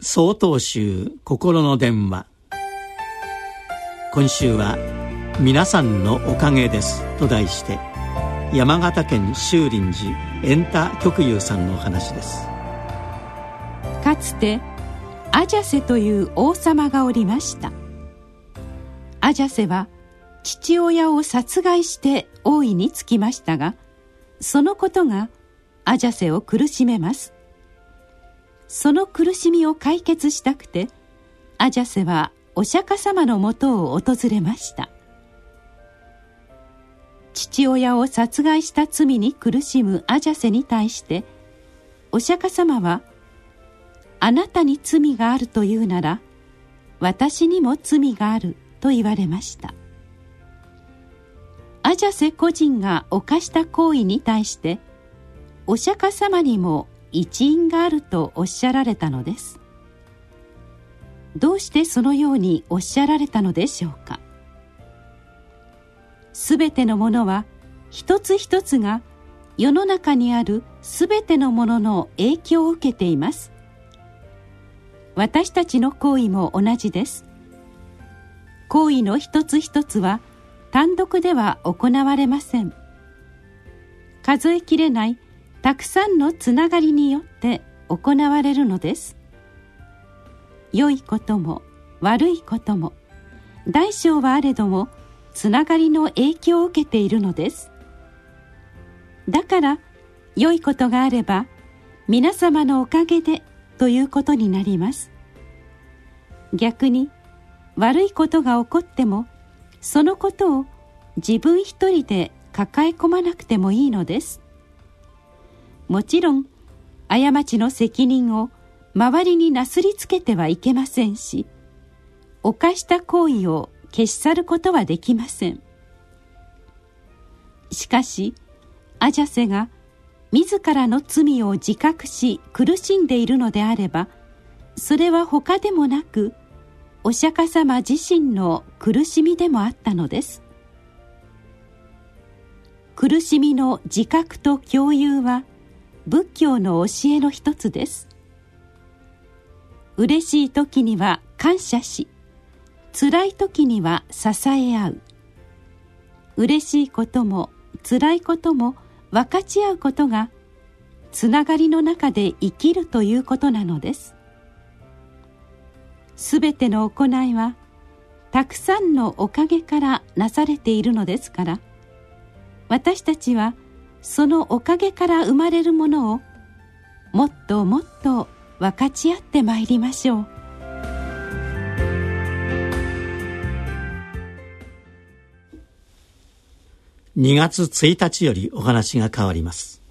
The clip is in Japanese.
総統集心の電話。今週は「皆さんのおかげです」と題して山形県修林寺エンタ極友さんのお話です。かつてアジャセという王様がおりました。アジャセは父親を殺害して王位につきましたがそのことがアジャセを苦しめます。その苦しみを解決したくてアジャセはお釈迦様のもとを訪れました。父親を殺害した罪に苦しむアジャセに対してお釈迦様は「あなたに罪があるというなら私にも罪がある」と言われました。アジャセ個人が犯した行為に対してお釈迦様にも一因があるとおっしゃられたのです。どうしてそのようにおっしゃられたのでしょうか？すべてのものは一つ一つが世の中にあるすべてのものの影響を受けています。私たちの行為も同じです。行為の一つ一つは単独では行われません。数えきれないたくさんのつながりによって行われるのです。良いことも悪いことも大小はあれどもつながりの影響を受けているのです。だから良いことがあれば皆様のおかげでということになります。逆に悪いことが起こってもそのことを自分一人で抱え込まなくてもいいのです。もちろん過ちの責任を周りになすりつけてはいけませんし犯した行為を消し去ることはできません。しかしアジャセが自らの罪を自覚し苦しんでいるのであればそれは他でもなくお釈迦様自身の苦しみでもあったのです。苦しみの自覚と共有は仏教の教えの一つです。嬉しい時には感謝し辛い時には支え合う。嬉しいことも辛いことも分かち合うことがつながりの中で生きるということなのです。すべての行いはたくさんのおかげからなされているのですから私たちは「そのおかげから生まれるものをもっともっと分かち合ってまいりましょう。2月1日よりお話が変わります。